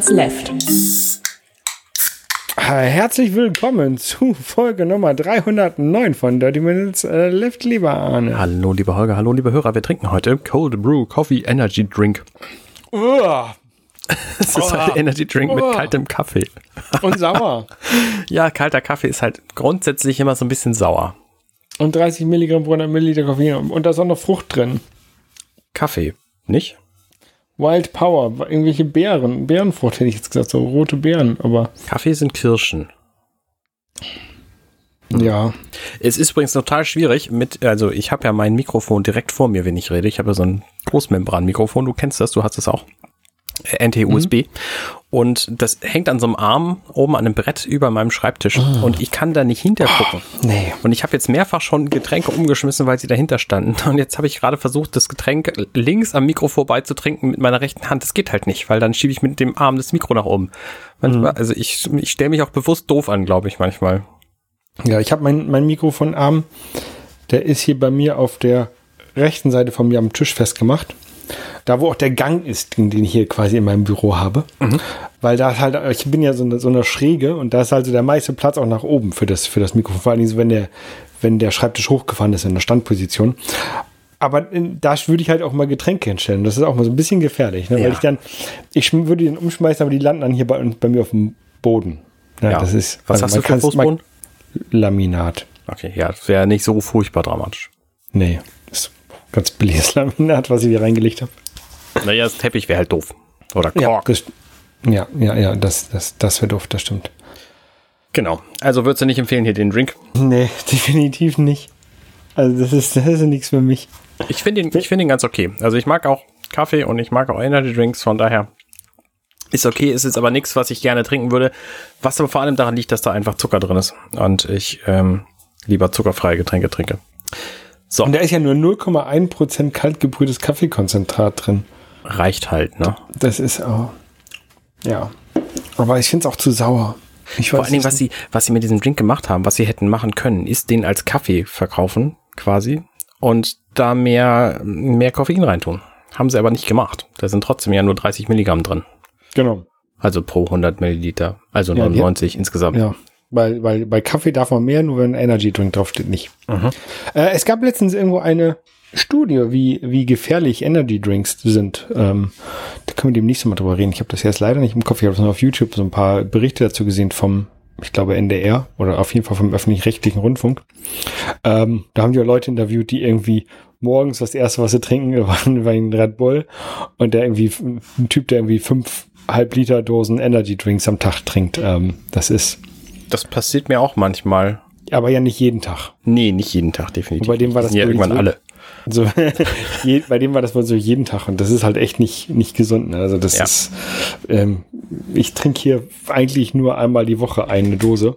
Minutes Left. Herzlich willkommen zu Folge Nummer 309 von Dirty Minutes äh, Left, lieber Arne. Hallo, lieber Holger, hallo, liebe Hörer. Wir trinken heute Cold Brew Coffee Energy Drink. Uah, Es ist ein Energy Drink mit Oh. kaltem Kaffee. und sauer. Ja, kalter Kaffee ist halt grundsätzlich immer so ein bisschen sauer. Und 30 Milligramm pro 100 Milliliter Koffein. Und da ist auch noch Frucht drin. Kaffee, nicht? Wild Power, irgendwelche Beeren. Beerenfrucht hätte ich jetzt gesagt, so rote Beeren. Aber Kaffee sind Kirschen. ja, Es ist übrigens total schwierig mit, also ich habe ja mein Mikrofon direkt vor mir, wenn ich rede. Ich habe ja so ein Großmembran-Mikrofon, du kennst das, du hast es auch. Äh, NT-USB. Und das hängt an so einem Arm oben an einem Brett über meinem Schreibtisch. Und ich kann da nicht hintergucken. nee. Und ich habe jetzt mehrfach schon Getränke umgeschmissen, weil sie dahinter standen. Und jetzt habe ich gerade versucht, das Getränk links am Mikro vorbeizutrinken mit meiner rechten Hand. Das geht halt nicht, weil dann schiebe ich mit dem Arm das Mikro nach oben. Manchmal, also ich, ich stelle mich auch bewusst doof an, glaube ich, manchmal. Ja, ich habe mein, mein Mikrofonarm, der ist hier bei mir auf der rechten Seite von mir am Tisch festgemacht. Da, wo auch der Gang ist, den, den ich hier quasi in meinem Büro habe. Weil da ist halt, ich bin ja so eine, so eine Schräge und da ist also der meiste Platz auch nach oben für das, für das Mikrofon. Vor allem, so, wenn der, wenn der Schreibtisch hochgefahren ist in der Standposition. Aber in, da würde ich halt auch mal Getränke hinstellen. Das ist auch mal so ein bisschen gefährlich, ne? Ja. weil ich dann, ich würde dann umschmeißen, aber die landen dann hier bei, bei mir auf dem Boden. Ja, das ist, Was also hast du für Fußboden? Laminat. Okay, ja, das wäre nicht so furchtbar dramatisch. Nee, ganz billiges Laminat, was ich hier reingelegt habe. Naja, das Teppich wäre halt doof. Oder Ja, Kork. das, ja, ja, ja, das, das, das wäre doof, das stimmt. Genau. Also würdest du nicht empfehlen hier den Drink? Nee, definitiv nicht. Also das ist, das ist nichts für mich. Ich finde ihn, ich finde ihn ganz okay. Also ich mag auch Kaffee und ich mag auch Energy Drinks, von daher ist okay, ist jetzt aber nichts, was ich gerne trinken würde. Was aber vor allem daran liegt, dass da einfach Zucker drin ist und ich ähm, lieber zuckerfreie Getränke trinke. So, Und da ist ja nur 0,1% kaltgebrühtes Kaffeekonzentrat drin. reicht halt, ne? Das ist auch. Ja. Aber ich finde es auch zu sauer. Ich Vor weiß allen Dingen, nicht. was sie, was sie mit diesem Drink gemacht haben, was sie hätten machen können, ist den als Kaffee verkaufen, quasi, und da mehr, mehr Koffein reintun. Haben sie aber nicht gemacht. Da sind trotzdem ja nur 30 Milligramm drin. Genau. Also pro 100 Milliliter. Also Ja, die- 99 insgesamt. Ja. Weil, weil bei Kaffee darf man mehr, nur wenn ein Energy Drink draufsteht, nicht. Äh, es gab letztens irgendwo eine Studie, wie, wie gefährlich Energy Drinks sind. Ähm, da können wir demnächst mal drüber reden. Ich habe das jetzt leider nicht im Kopf. Ich habe nur auf YouTube so ein paar Berichte dazu gesehen vom, ich glaube, NDR oder auf jeden Fall vom öffentlich-rechtlichen Rundfunk. Ähm, da haben die Leute interviewt, die irgendwie morgens das erste, was sie trinken, war, war ein Red Bull. Und der irgendwie, ein Typ, der irgendwie fünf halb Liter Dosen Energy Drinks am Tag trinkt. Ähm, das ist Das passiert mir auch manchmal. aber ja nicht jeden Tag. Nee, nicht jeden Tag, definitiv. Und bei dem war das ja irgendwann so- alle. So, je, bei dem war das wohl so jeden Tag und das ist halt echt nicht, nicht gesund. Ne? Also das Ja. ist, ähm, ich trinke hier eigentlich nur einmal die Woche eine Dose.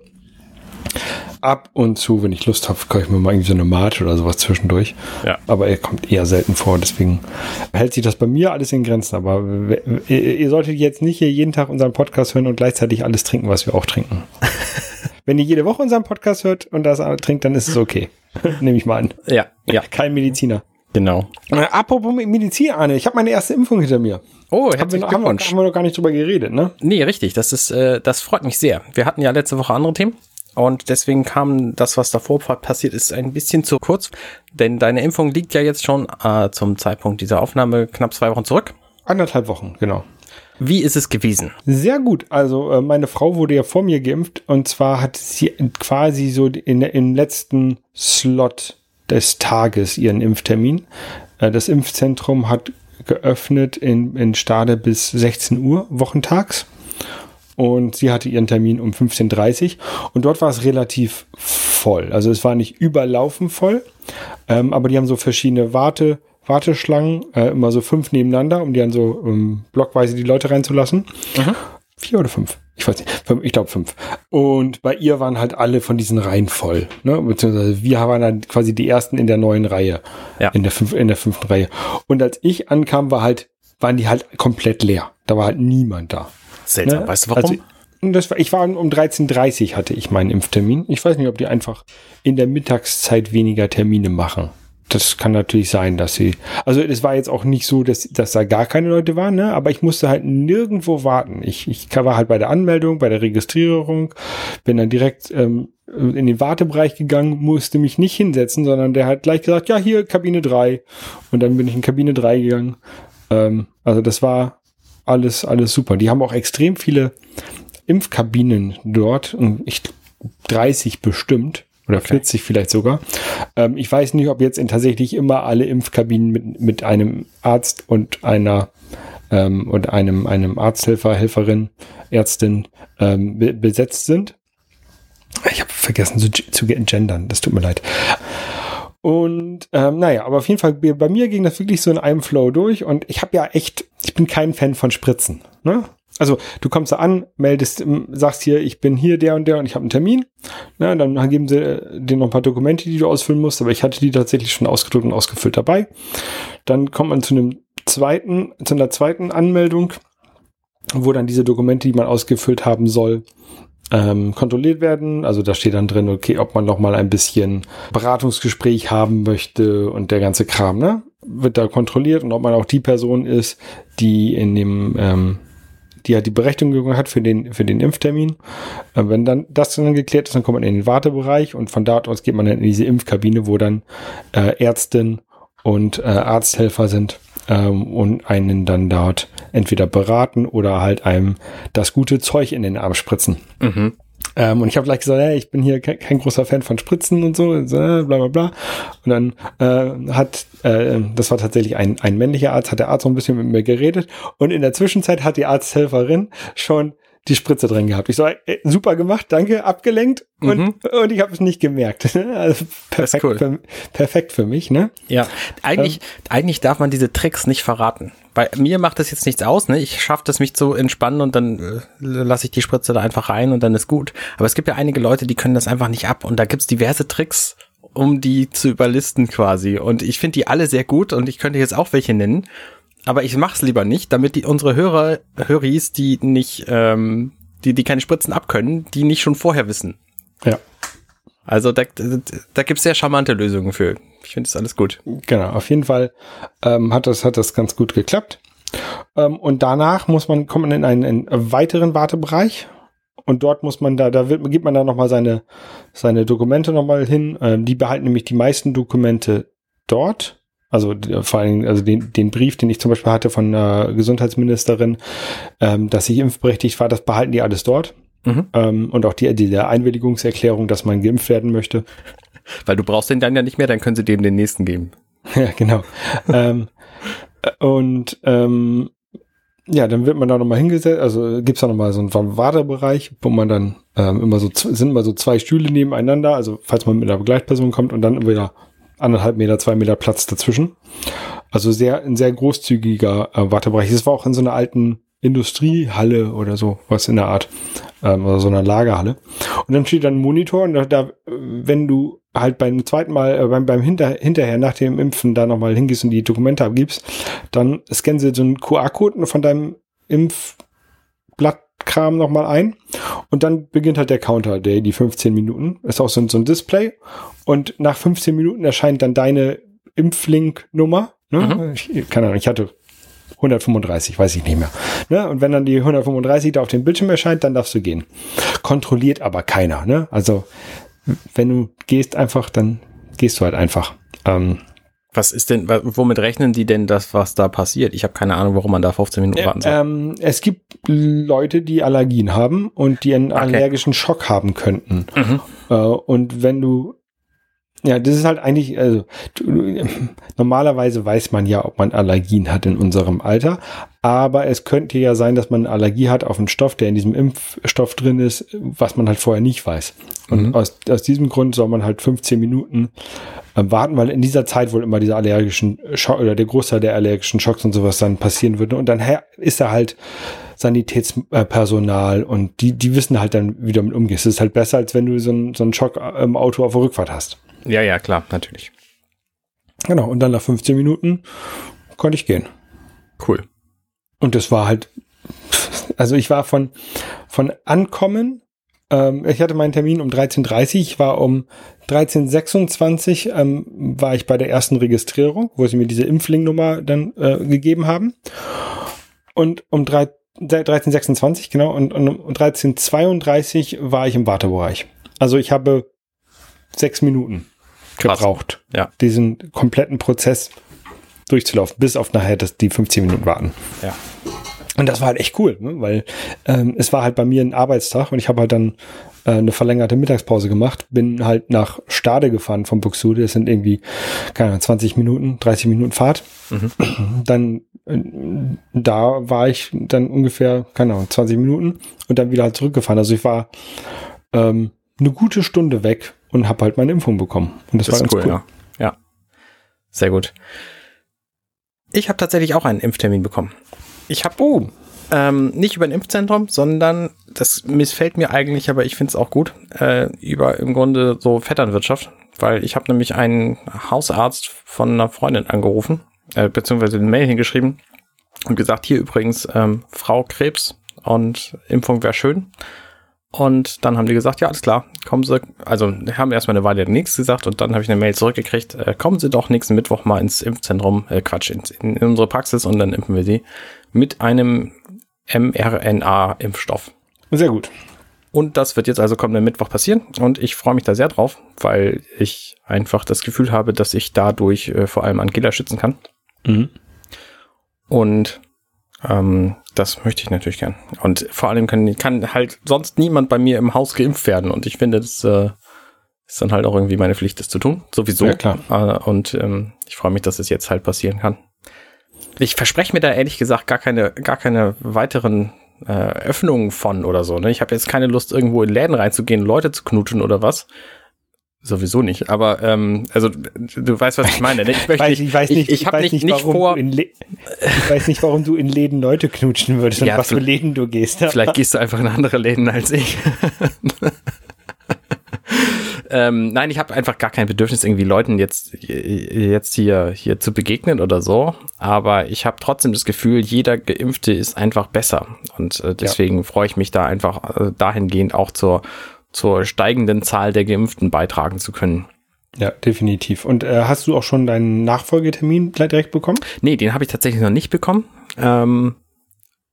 Ab und zu, wenn ich Lust habe, kaufe ich mir mal irgendwie so eine Mate oder sowas zwischendurch. Ja. Aber er kommt eher selten vor, deswegen hält sich das bei mir alles in Grenzen. Aber ihr, solltet jetzt nicht hier jeden Tag unseren Podcast hören und gleichzeitig alles trinken, was wir auch trinken. wenn ihr jede Woche unseren Podcast hört und das trinkt, dann ist es okay. Nehme ich mal an. Ja, ja, Kein Mediziner. genau. Äh, apropos Medizin, Arne, ich habe meine erste Impfung hinter mir. Oh, herzlichen noch, haben, wir, Glückwunsch. haben wir noch gar nicht drüber geredet, ne? Nee, richtig. Das ist, äh, das freut mich sehr. Wir hatten ja letzte Woche andere Themen. Und deswegen kam das, was davor passiert ist, ein bisschen zu kurz. Denn deine Impfung liegt ja jetzt schon äh, zum Zeitpunkt dieser Aufnahme knapp zwei Wochen zurück. Anderthalb Wochen, genau. Wie ist es gewesen? Sehr gut. Also äh, meine Frau wurde ja vor mir geimpft und zwar hat sie quasi so in, im letzten Slot des Tages ihren Impftermin. Äh, das Impfzentrum hat geöffnet in, in Stade bis 16 Uhr wochentags. Und sie hatte ihren Termin um 15.30 Uhr und dort war es relativ voll. Also es war nicht überlaufen voll, ähm, aber die haben so verschiedene Warte, Warteschlangen, äh, immer so fünf nebeneinander, um die dann so ähm, blockweise die Leute reinzulassen. Vier oder fünf? Ich weiß nicht. Ich glaube fünf. Und bei ihr waren halt alle von diesen Reihen voll. Ne? Beziehungsweise wir waren dann quasi die ersten in der neuen Reihe. Ja. In der, fünf, in der fünften Reihe. Und als ich ankam, war halt, waren die halt komplett leer. Da war halt niemand da. Seltsam. Ne? Weißt du warum? Also, das war, ich war um 13.30 Uhr hatte ich meinen Impftermin. Ich weiß nicht, ob die einfach in der Mittagszeit weniger Termine machen. das kann natürlich sein, dass sie, also es war jetzt auch nicht so, dass, dass da gar keine Leute waren, ne? aber ich musste halt nirgendwo warten. Ich, ich war halt bei der Anmeldung, bei der Registrierung, bin dann direkt ähm, in den Wartebereich gegangen, musste mich nicht hinsetzen, sondern der hat gleich gesagt, ja, hier Kabine 3. Und dann bin ich in Kabine 3 gegangen. Ähm, also das war alles, alles super. Die haben auch extrem viele Impfkabinen dort, ich 30 bestimmt oder okay. 40 vielleicht sogar. Ähm, ich weiß nicht, ob jetzt in tatsächlich immer alle Impfkabinen mit, mit einem Arzt und einer ähm, und einem, einem Arzthelfer, Helferin, Ärztin ähm, be besetzt sind. Ich habe vergessen zu, zu gendern, das tut mir leid. Und ähm, naja, aber auf jeden Fall, bei mir ging das wirklich so in einem Flow durch und ich habe ja echt, ich bin kein Fan von Spritzen. Ne? Also du kommst da an, meldest, sagst hier, ich bin hier der und der und ich habe einen Termin. Na, dann geben sie äh, dir noch ein paar Dokumente, die du ausfüllen musst, aber ich hatte die tatsächlich schon ausgedruckt und ausgefüllt dabei. Dann kommt man zu einem zweiten, zu einer zweiten Anmeldung, wo dann diese Dokumente, die man ausgefüllt haben soll, ähm, kontrolliert werden. Also da steht dann drin, okay, ob man noch mal ein bisschen Beratungsgespräch haben möchte und der ganze Kram, ne? Wird da kontrolliert und ob man auch die Person ist, die in dem ähm, die halt die Berechtigung hat für den, für den Impftermin. Äh, wenn dann das dann geklärt ist, dann kommt man in den Wartebereich und von dort aus geht man dann in diese Impfkabine, wo dann äh, Ärztin und äh, Arzthelfer sind ähm, und einen dann dort entweder beraten oder halt einem das gute Zeug in den Arm spritzen. Mhm. Ähm, und ich habe gleich gesagt, hey, ich bin hier kein, kein, großer Fan von Spritzen und so, und so bla bla bla. Und dann äh, hat, äh, das war tatsächlich ein, ein männlicher Arzt, hat der Arzt so ein bisschen mit mir geredet. Und in der Zwischenzeit hat die Arzthelferin schon die Spritze drin gehabt. Ich so, äh, super gemacht, danke, abgelenkt und, mhm. und ich habe es nicht gemerkt. also perfekt, cool. für, perfekt für mich, ne? Ja, eigentlich, ähm, eigentlich darf man diese Tricks nicht verraten. Bei mir macht das jetzt nichts aus, ne? Ich schaffe das, mich zu entspannen und dann äh, lasse ich die Spritze da einfach rein und dann ist gut. Aber es gibt ja einige Leute, die können das einfach nicht ab und da gibt's diverse Tricks, um die zu überlisten quasi. Und ich finde die alle sehr gut und ich könnte jetzt auch welche nennen aber ich mach's lieber nicht, damit die unsere Hörer, Höris, die nicht, ähm, die, die keine Spritzen abkönnen, die nicht schon vorher wissen. Ja. Also da, da, da gibt's sehr charmante Lösungen für. Ich finde das alles gut. Genau, auf jeden Fall ähm, hat das hat das ganz gut geklappt. Ähm, und danach muss man kommt man in einen, einen weiteren Wartebereich und dort muss man da da wird, gibt man da noch mal seine seine Dokumente noch mal hin. Ähm, die behalten nämlich die meisten Dokumente dort also vor allem, also den, den Brief, den ich zum Beispiel hatte von der Gesundheitsministerin, ähm, dass ich impfberechtigt war, das behalten die alles dort. Mhm. Ähm, und auch die, die Einwilligungserklärung, dass man geimpft werden möchte. Weil du brauchst den dann ja nicht mehr, dann können sie dem den nächsten geben. ja, genau. ähm, und ähm, ja, dann wird man da nochmal hingesetzt, also gibt's da nochmal so einen Wartebereich, wo man dann ähm, immer so, sind immer so zwei Stühle nebeneinander, also falls man mit einer Begleitperson kommt und dann wieder anderthalb Meter, zwei Meter Platz dazwischen. Also sehr, ein sehr großzügiger äh, Wartebereich. Es war auch in so einer alten Industriehalle oder so, was in der Art, ähm, oder so einer Lagerhalle. Und dann steht dann ein Monitor und da, da wenn du halt beim zweiten Mal, äh, beim, beim hinter, hinterher nach dem Impfen da nochmal hingehst und die Dokumente abgibst, dann scannen sie so einen QR-Code von deinem Impfblatt Kram nochmal ein und dann beginnt halt der Counter, der die 15 Minuten. Ist auch so ein, so ein Display und nach 15 Minuten erscheint dann deine Impflink-Nummer. Ne? Mhm. Ich, keine Ahnung, ich hatte 135, weiß ich nicht mehr. Ne? Und wenn dann die 135 da auf dem Bildschirm erscheint, dann darfst du gehen. Kontrolliert aber keiner. Ne? Also wenn du gehst einfach, dann gehst du halt einfach. Ähm, was ist denn, womit rechnen die denn das, was da passiert? Ich habe keine Ahnung, warum man da 15 Minuten warten soll. Ähm, es gibt Leute, die Allergien haben und die einen okay. allergischen Schock haben könnten. Mhm. Äh, und wenn du ja, das ist halt eigentlich, also normalerweise weiß man ja, ob man Allergien hat in unserem Alter, aber es könnte ja sein, dass man eine Allergie hat auf einen Stoff, der in diesem Impfstoff drin ist, was man halt vorher nicht weiß. Und mhm. aus, aus diesem Grund soll man halt 15 Minuten äh, warten, weil in dieser Zeit wohl immer diese allergischen Schock oder der Großteil der allergischen Schocks und sowas dann passieren würde. Und dann ist er halt Sanitätspersonal und die, die wissen halt dann, wie du damit umgehst. Es ist halt besser, als wenn du so einen, so einen Schock im Auto auf der Rückfahrt hast. Ja, ja, klar, natürlich. Genau, und dann nach 15 Minuten konnte ich gehen. Cool. Und das war halt, also ich war von, von Ankommen ähm, ich hatte meinen Termin um 13.30 ich war um 13.26 ähm, war ich bei der ersten Registrierung, wo sie mir diese Impflingnummer dann äh, gegeben haben. Und um 3, 13.26, genau, und, und um 13.32 war ich im Wartebereich. Also ich habe sechs Minuten. Gebraucht, Ja. diesen kompletten Prozess durchzulaufen, bis auf nachher dass die 15 Minuten warten. Ja. Und das war halt echt cool, ne? weil ähm, es war halt bei mir ein Arbeitstag und ich habe halt dann äh, eine verlängerte Mittagspause gemacht, bin halt nach Stade gefahren vom Buxtehude, das sind irgendwie, keine Ahnung, 20 Minuten, 30 Minuten Fahrt. Dann äh, da war ich dann ungefähr, keine Ahnung, 20 Minuten und dann wieder halt zurückgefahren. Also ich war ähm, eine gute Stunde weg und habe halt meine Impfung bekommen. Und das, Das war ganz cool, cool. ja. Ja. Sehr gut. Ich habe tatsächlich auch einen Impftermin bekommen. Ich habe Oh, ähm, nicht über ein Impfzentrum, sondern das missfällt mir eigentlich, aber ich finde es auch gut, äh, über im Grunde so Vetternwirtschaft, weil ich habe nämlich einen Hausarzt von einer Freundin angerufen, äh, beziehungsweise eine Mail hingeschrieben und gesagt, hier übrigens ähm, Frau Krebs und Impfung wäre schön. Und dann haben die gesagt, ja, alles klar, kommen Sie, also haben erstmal eine Weile nichts gesagt und dann habe ich eine Mail zurückgekriegt, äh, kommen Sie doch nächsten Mittwoch mal ins Impfzentrum, äh, Quatsch, ins, in, in unsere Praxis und dann impfen wir Sie mit einem mRNA-Impfstoff. sehr gut. Und das wird jetzt also kommenden Mittwoch passieren und ich freue mich da sehr drauf, weil ich einfach das Gefühl habe, dass ich dadurch äh, vor allem Angela schützen kann. Mhm. Und ähm, das möchte ich natürlich gern. Und vor allem kann, kann halt sonst niemand bei mir im Haus geimpft werden. Und ich finde, das äh, ist dann halt auch irgendwie meine Pflicht, das zu tun. Sowieso. Ja, klar. Äh, und ähm, ich freue mich, dass es jetzt halt passieren kann. Ich verspreche mir da ehrlich gesagt gar keine, gar keine weiteren äh, Öffnungen von oder so. Ne? Ich habe jetzt keine Lust, irgendwo in Läden reinzugehen, Leute zu knutschen oder was. Sowieso nicht, aber ähm, also du weißt, was ich meine. Ne? Ich, möchte Weiß, ich weiß nicht, ich, ich habe weiß nicht, nicht vor, ich weiß nicht, warum du in Läden Leute knutschen würdest und Ja, was für Läden du gehst. Vielleicht gehst du einfach in andere Läden als ich. ähm, nein, ich habe einfach gar kein Bedürfnis, irgendwie Leuten jetzt, jetzt hier, hier zu begegnen oder so. Aber ich habe trotzdem das Gefühl, jeder Geimpfte ist einfach besser. Und äh, deswegen freue ich mich da einfach äh, dahingehend auch zur, zur steigenden Zahl der Geimpften beitragen zu können. Ja, definitiv. Und äh, hast du auch schon deinen Nachfolgetermin gleich direkt bekommen? Nee, den habe ich tatsächlich noch nicht bekommen. Ähm,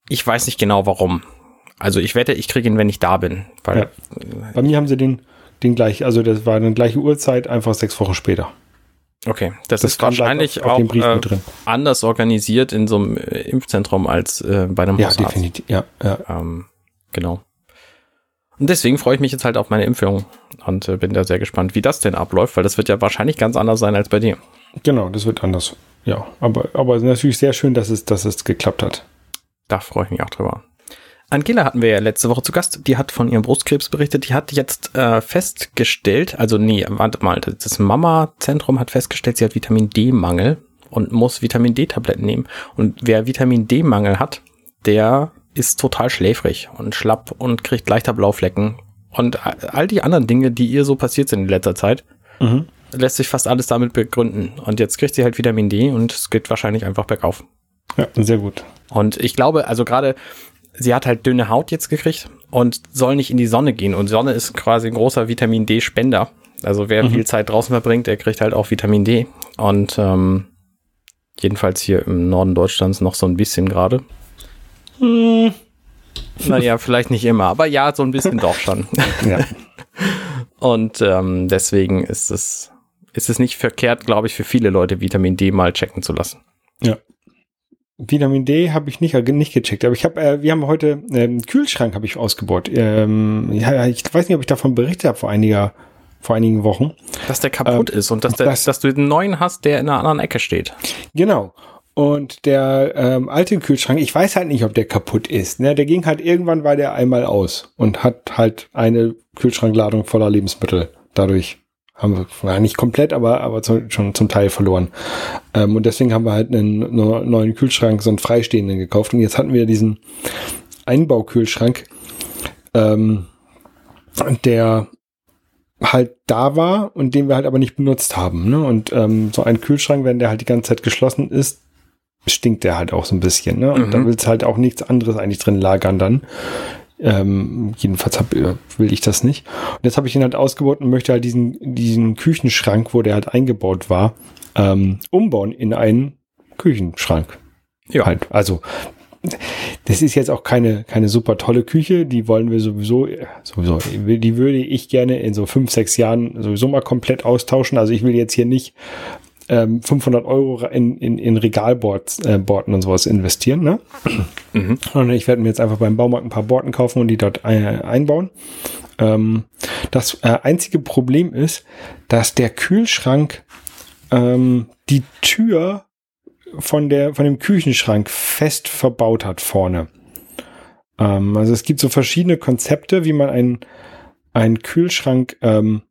ich weiß nicht genau warum. Also ich wette, ich kriege ihn, wenn ich da bin. Ja. Bei mir haben sie den, den gleich, also das war eine gleiche Uhrzeit, einfach sechs Wochen später. Okay, das, Das ist wahrscheinlich auf- auf auch äh, anders organisiert in so einem Impfzentrum als äh, bei einem Ja, Hausarzt. definitiv. Ja, ja. Ähm, genau. Und deswegen freue ich mich jetzt halt auf meine Impfung und äh, bin da sehr gespannt, wie das denn abläuft, weil das wird ja wahrscheinlich ganz anders sein als bei dir. Genau, das wird anders. Ja, aber, aber natürlich sehr schön, dass es, dass es geklappt hat. Da freue ich mich auch drüber. Angela hatten wir ja letzte Woche zu Gast. Die hat von ihrem Brustkrebs berichtet. Die hat jetzt äh, festgestellt, also nee, warte mal, das Mama-Zentrum hat festgestellt, sie hat Vitamin D-Mangel und muss Vitamin D-Tabletten nehmen. Und wer Vitamin D-Mangel hat, der ist total schläfrig und schlapp und kriegt leichter Blauflecken. Und all die anderen Dinge, die ihr so passiert sind in letzter Zeit, Mhm. lässt sich fast alles damit begründen. Und jetzt kriegt sie halt Vitamin D und es geht wahrscheinlich einfach bergauf. Ja, sehr gut. Und ich glaube, also gerade, sie hat halt dünne Haut jetzt gekriegt und soll nicht in die Sonne gehen. Und Sonne ist quasi ein großer Vitamin D-Spender. Also wer viel Zeit draußen verbringt, der kriegt halt auch Vitamin D. Und ähm, jedenfalls hier im Norden Deutschlands noch so ein bisschen gerade. Naja, vielleicht nicht immer, aber ja, so ein bisschen doch schon. Ja. Und ähm, deswegen ist es, ist es nicht verkehrt, glaube ich, für viele Leute Vitamin D mal checken zu lassen. ja. Vitamin D habe ich nicht, nicht gecheckt, aber ich habe, äh, wir haben heute ähm, Kühlschrank habe ich ausgebaut. Ähm, ja, ich weiß nicht, ob ich davon berichtet habe vor einiger, vor einigen Wochen. Dass der kaputt ist und dass, der, das- dass du den neuen hast, der in einer anderen Ecke steht. Genau. Und der ähm, alte Kühlschrank, ich weiß halt nicht, ob der kaputt ist. Ne? Der ging halt irgendwann war der einmal aus und hat halt eine Kühlschrankladung voller Lebensmittel dadurch haben wir nicht komplett, aber aber zu, schon zum Teil verloren. Ähm, und deswegen haben wir halt einen ne- neuen Kühlschrank, so einen freistehenden gekauft. Und jetzt hatten wir diesen Einbaukühlschrank, ähm, der halt da war und den wir halt aber nicht benutzt haben. Ne? Und ähm, so ein Kühlschrank, wenn der halt die ganze Zeit geschlossen ist, stinkt der halt auch so ein bisschen. Ne? Und Mhm. da willst halt auch nichts anderes eigentlich drin lagern dann. Ähm, jedenfalls hab, äh, will ich das nicht. Und jetzt habe ich ihn halt ausgebaut und möchte halt diesen, diesen Küchenschrank, wo der halt eingebaut war, ähm, umbauen in einen Küchenschrank. Ja. Halt, also das ist jetzt auch keine, keine super tolle Küche. Die wollen wir sowieso, sowieso, die würde ich gerne in so fünf, sechs Jahren sowieso mal komplett austauschen. Also ich will jetzt hier nicht ähm, 500 Euro in, in, in Regalbords äh, Borten und sowas investieren. Ne? Mhm. Und ich werde mir jetzt einfach beim Baumarkt ein paar Borten kaufen und die dort äh, einbauen. Ähm, das äh, einzige Problem ist, dass der Kühlschrank ähm, die Tür von der von dem Küchenschrank fest verbaut hat vorne. Ähm, also es gibt so verschiedene Konzepte, wie man einen einen Kühlschrank ähm,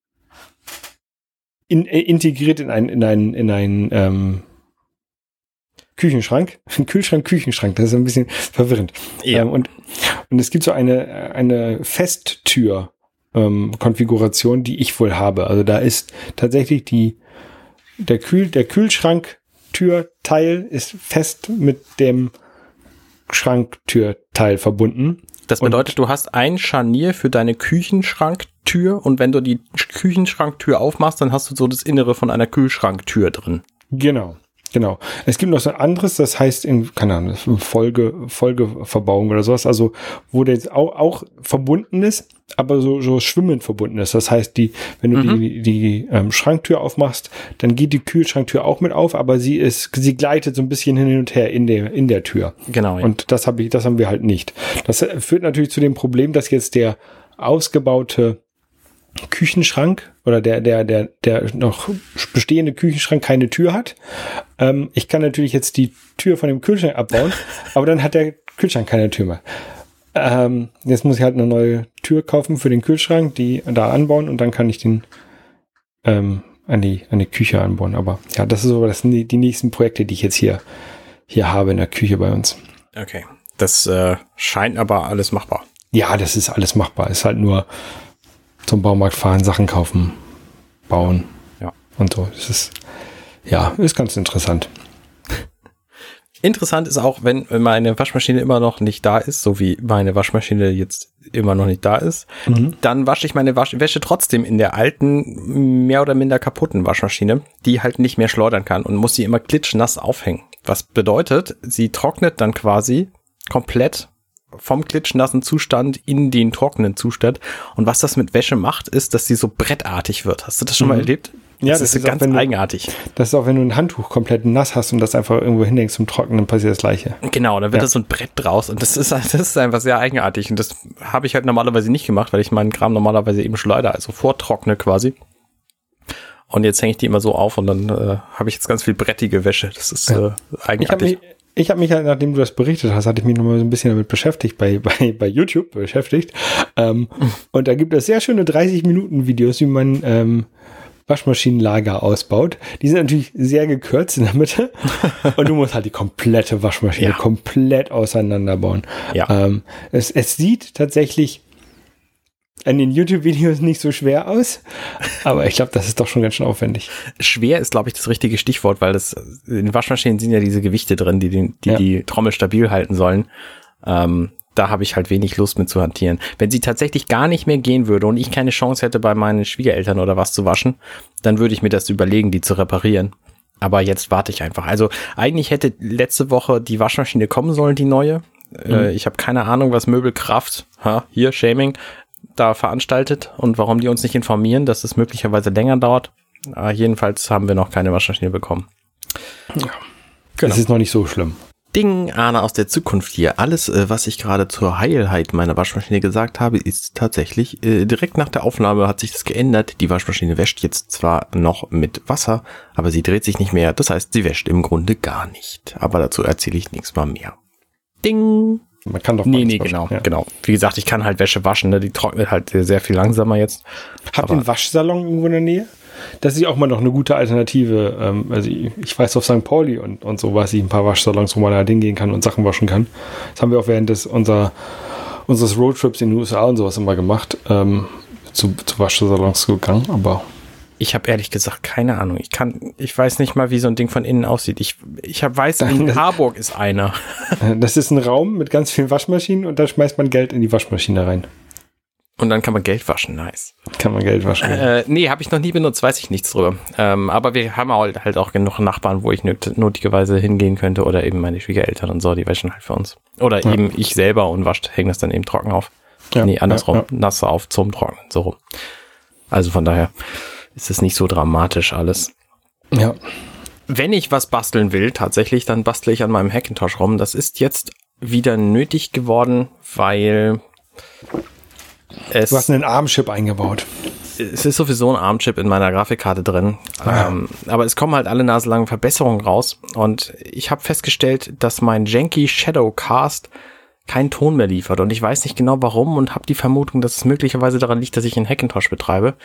in, äh, integriert in einen in einen in einen ähm, Küchenschrank, Kühlschrank, Küchenschrank. Das ist ein bisschen verwirrend. Ja. Ähm, und und es gibt so eine eine Festtür ähm, Konfiguration, die ich wohl habe. Also da ist tatsächlich die der Kühl der Kühlschrank Türteil ist fest mit dem Schranktürteil verbunden. Das bedeutet, und du hast ein Scharnier für deine Küchenschranktür und wenn du die Küchenschranktür aufmachst, dann hast du so das Innere von einer Kühlschranktür drin. Genau. Genau. Es gibt noch so ein anderes, das heißt in, keine Ahnung, Folge, Folgeverbauung oder sowas, also wo der jetzt auch, auch verbunden ist, aber so, so schwimmend verbunden ist. Das heißt, die, wenn du mhm. die, die ähm, Schranktür aufmachst, dann geht die Kühlschranktür auch mit auf, aber sie ist, sie gleitet so ein bisschen hin und her in der, in der Tür. Genau. Ja. Und das habe ich, das haben wir halt nicht. Das führt natürlich zu dem Problem, dass jetzt der ausgebaute Küchenschrank oder der, der, der, der noch bestehende Küchenschrank keine Tür hat. Ähm, ich kann natürlich jetzt die Tür von dem Kühlschrank abbauen, aber dann hat der Kühlschrank keine Tür mehr. Ähm, jetzt muss ich halt eine neue Tür kaufen für den Kühlschrank, die da anbauen und dann kann ich den ähm, an, die, an die Küche anbauen. Aber ja, das ist so das sind die, die nächsten Projekte, die ich jetzt hier, hier habe in der Küche bei uns. Okay. Das äh, scheint aber alles machbar. Ja, das ist alles machbar. Ist halt nur zum Baumarkt fahren, Sachen kaufen, bauen. Ja. Und so. Das ist, ja, ist ganz interessant. Interessant ist auch, wenn meine Waschmaschine immer noch nicht da ist, so wie meine Waschmaschine jetzt immer noch nicht da ist, mhm. dann wasche ich meine Wasch Wäsche trotzdem in der alten, mehr oder minder kaputten Waschmaschine, die halt nicht mehr schleudern kann und muss sie immer klitschnass aufhängen. Was bedeutet, sie trocknet dann quasi komplett vom klitschnassen Zustand in den trockenen Zustand. Und was das mit Wäsche macht, ist, dass sie so brettartig wird. Hast du das schon mhm. mal erlebt? Ja, das, das ist, ist ganz auch, eigenartig. Du, das ist auch, wenn du ein Handtuch komplett nass hast und das einfach irgendwo hinlegst zum Trocknen, dann passiert das Gleiche. Genau, dann wird ja. das so ein Brett draus und das ist, das ist einfach sehr eigenartig und das habe ich halt normalerweise nicht gemacht, weil ich meinen Kram normalerweise eben schleudere, also vortrockne quasi. Und jetzt hänge ich die immer so auf und dann äh, habe ich jetzt ganz viel brettige Wäsche. Das ist ja. äh, eigenartig. Ich ich habe mich halt, nachdem du das berichtet hast, hatte ich mich nochmal so ein bisschen damit beschäftigt, bei, bei, bei YouTube beschäftigt. Ähm, und da gibt es sehr schöne 30-Minuten-Videos, wie man ähm, Waschmaschinenlager ausbaut. Die sind natürlich sehr gekürzt in der Mitte. und du musst halt die komplette Waschmaschine ja. komplett auseinanderbauen. Ja. Ähm, es, es sieht tatsächlich an den YouTube-Videos nicht so schwer aus, aber ich glaube, das ist doch schon ganz schön aufwendig. Schwer ist, glaube ich, das richtige Stichwort, weil das in Waschmaschinen sind ja diese Gewichte drin, die den, die, ja. die Trommel stabil halten sollen. Ähm, da habe ich halt wenig Lust mit zu hantieren. Wenn sie tatsächlich gar nicht mehr gehen würde und ich keine Chance hätte, bei meinen Schwiegereltern oder was zu waschen, dann würde ich mir das überlegen, die zu reparieren. Aber jetzt warte ich einfach. Also eigentlich hätte letzte Woche die Waschmaschine kommen sollen, die neue. Äh, mhm. ich habe keine Ahnung, was Möbelkraft, ha, hier Shaming, da veranstaltet und warum die uns nicht informieren, dass es möglicherweise länger dauert. Aber jedenfalls haben wir noch keine Waschmaschine bekommen. Ja. Genau. Das ist noch nicht so schlimm. Ding, Arne aus der Zukunft hier. Alles, äh, was ich gerade zur Heilheit meiner Waschmaschine gesagt habe, ist tatsächlich, äh, direkt nach der Aufnahme hat sich das geändert. Die Waschmaschine wäscht jetzt zwar noch mit Wasser, aber sie dreht sich nicht mehr. Das heißt, sie wäscht im Grunde gar nicht. Aber dazu erzähle ich nächstes Mal mehr. Ding. Man kann doch Nee, nee, genau, ja. genau. Wie gesagt, ich kann halt Wäsche waschen, ne? die trocknet halt sehr viel langsamer jetzt. Habt ihr einen Waschsalon irgendwo in der Nähe? Das ist ja auch mal noch eine gute Alternative. Ähm, also ich, ich weiß auf St. Pauli und, und so weiß ich ein paar Waschsalons, wo man halt hingehen kann und Sachen waschen kann. Das haben wir auch während des unser, unseres Roadtrips in den USA und sowas immer gemacht. Ähm, zu, zu Waschsalons gegangen, aber Ich habe ehrlich gesagt keine Ahnung. Ich kann, ich weiß nicht mal, wie so ein Ding von innen aussieht. Ich, ich hab, weiß, in Harburg ist einer. Das ist ein Raum mit ganz vielen Waschmaschinen und da schmeißt man Geld in die Waschmaschine rein. Und dann kann man Geld waschen, nice. Kann man Geld waschen. Äh, nee, habe ich noch nie benutzt, weiß ich nichts drüber. Ähm, aber wir haben halt, halt auch genug Nachbarn, wo ich not nötigerweise hingehen könnte oder eben meine Schwiegereltern und so, die waschen halt für uns. Oder ja. eben ich selber und wascht, hängt das dann eben trocken auf. Ja, nee, andersrum, ja, ja. nass auf zum Trocknen, so rum. Also von daher ist es nicht so dramatisch alles. Ja. Wenn ich was basteln will, tatsächlich, dann bastle ich an meinem Hackintosh rum. Das ist jetzt wieder nötig geworden, weil es, du hast einen ARM-Chip eingebaut. Es ist sowieso ein ARM-Chip in meiner Grafikkarte drin. Ah. Ähm, aber es kommen halt alle naselangen Verbesserungen raus. Und ich habe festgestellt, dass mein Janky Shadowcast keinen Ton mehr liefert. Und ich weiß nicht genau warum und habe die Vermutung, dass es möglicherweise daran liegt, dass ich einen Hackintosh betreibe.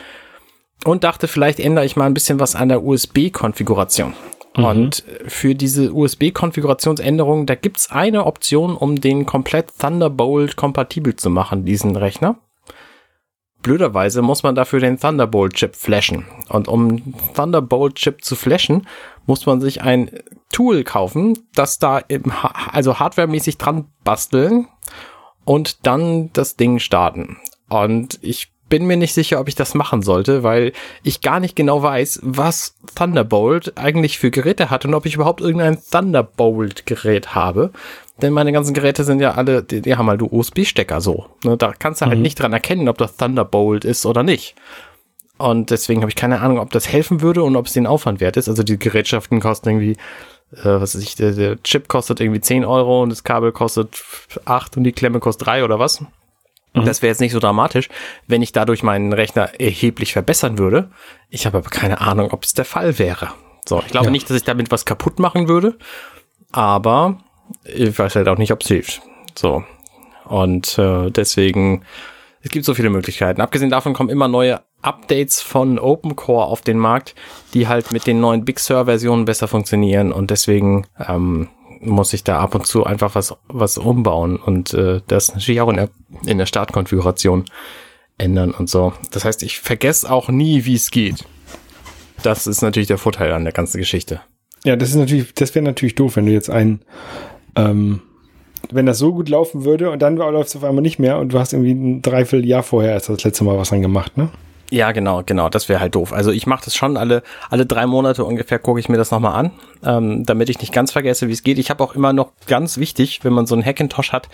Und dachte, vielleicht ändere ich mal ein bisschen was an der USB-Konfiguration. Mhm. Und für diese USB-Konfigurationsänderung, da gibt's eine Option, um den komplett Thunderbolt kompatibel zu machen, diesen Rechner. Blöderweise muss man dafür den Thunderbolt-Chip flashen. Und um Thunderbolt-Chip zu flashen, muss man sich ein Tool kaufen, das da im, also hardwaremäßig dran basteln und dann das Ding starten. Und ich bin mir nicht sicher, ob ich das machen sollte, weil ich gar nicht genau weiß, was Thunderbolt eigentlich für Geräte hat und ob ich überhaupt irgendein Thunderbolt-Gerät habe. Denn meine ganzen Geräte sind ja alle, die, die haben halt USB-Stecker so. Ne, da kannst du halt mhm. nicht dran erkennen, ob das Thunderbolt ist oder nicht. Und deswegen habe ich keine Ahnung, ob das helfen würde und ob es den Aufwand wert ist. Also die Gerätschaften kosten irgendwie, äh, was weiß ich, der, der Chip kostet irgendwie 10 Euro und das Kabel kostet 8 und die Klemme kostet 3 oder was. Mhm. Das wäre jetzt nicht so dramatisch, wenn ich dadurch meinen Rechner erheblich verbessern würde. Ich habe aber keine Ahnung, ob es der Fall wäre. So, ich glaube ja. nicht, dass ich damit was kaputt machen würde, aber ich weiß halt auch nicht, ob es hilft. So. Und äh, deswegen, es gibt so viele Möglichkeiten. Abgesehen davon kommen immer neue Updates von OpenCore auf den Markt, die halt mit den neuen Big Sur-Versionen besser funktionieren und deswegen ähm, muss ich da ab und zu einfach was, was umbauen und äh, das natürlich auch in der, in der Startkonfiguration ändern und so. Das heißt, ich vergesse auch nie, wie es geht. Das ist natürlich der Vorteil an der ganzen Geschichte. Ja, das ist natürlich, das wäre natürlich doof, wenn du jetzt ein, ähm, wenn das so gut laufen würde und dann läuft es auf einmal nicht mehr und du hast irgendwie ein Dreivierteljahr vorher erst das letzte Mal was dran gemacht, ne? Ja, genau, genau. Das wäre halt doof. Also ich mache das schon alle alle drei Monate ungefähr gucke ich mir das nochmal an, ähm, damit ich nicht ganz vergesse, wie es geht. Ich habe auch immer noch ganz wichtig, wenn man so einen Hackintosh hat,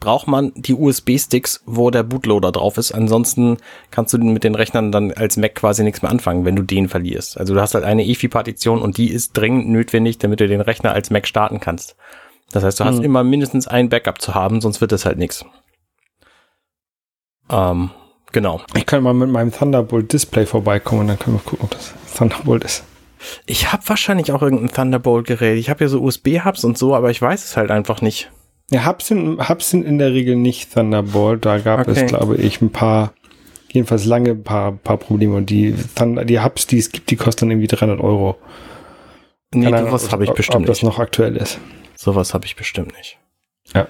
braucht man die USB-Sticks, wo der Bootloader drauf ist. Ansonsten kannst du mit den Rechnern dann als Mac quasi nichts mehr anfangen, wenn du den verlierst. Also du hast halt eine EFI-Partition und die ist dringend notwendig, damit du den Rechner als Mac starten kannst. Das heißt, du hast hm. immer mindestens ein Backup zu haben, sonst wird das halt nichts. Ähm, Genau. Ich kann mal mit meinem Thunderbolt Display vorbeikommen und dann können wir gucken, ob das Thunderbolt ist. Ich habe wahrscheinlich auch irgendein Thunderbolt-Gerät. Ich habe ja so USB-Hubs und so, aber ich weiß es halt einfach nicht. Ja, Hubs sind, Hubs sind in der Regel nicht Thunderbolt. Da gab okay. es, glaube ich, ein paar, jedenfalls lange paar, paar Probleme. Und die, Thunder, die Hubs, die es gibt, die kosten irgendwie 300 Euro. Nee, sowas habe ich bestimmt ob, ob das noch aktuell ist. Sowas habe ich bestimmt nicht. Ja.